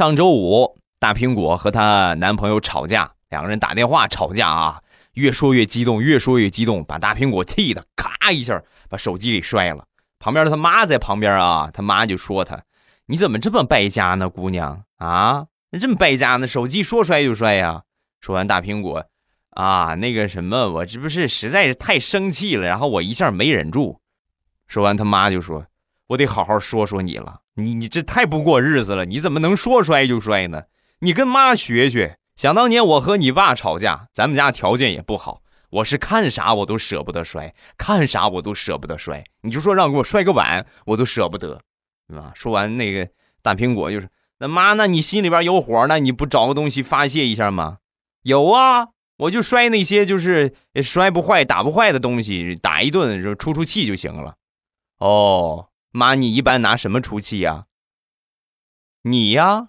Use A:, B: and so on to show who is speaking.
A: 上周五，大苹果和她男朋友吵架，两个人打电话吵架啊，越说越激动，越说越激动，把大苹果气的咔一下把手机给摔了。旁边的他妈在旁边啊，他妈就说他：“你怎么这么败家呢，姑娘啊？你这么败家呢？手机说摔就摔呀？”说完，大苹果啊，那个什么，我这不是实在是太生气了，然后我一下没忍住。说完，他妈就说：“我得好好说说你了，你你这太不过日子了，你怎么能说摔就摔呢？你跟妈学学。想当年我和你爸吵架，咱们家条件也不好。”我是看啥我都舍不得摔，看啥我都舍不得摔。你就说让给我摔个碗，我都舍不得，啊！说完那个大苹果就是，那妈，那你心里边有火，那你不找个东西发泄一下吗？有啊，我就摔那些就是摔不坏、打不坏的东西，打一顿就出出气就行了。哦，妈，你一般拿什么出气呀？你呀？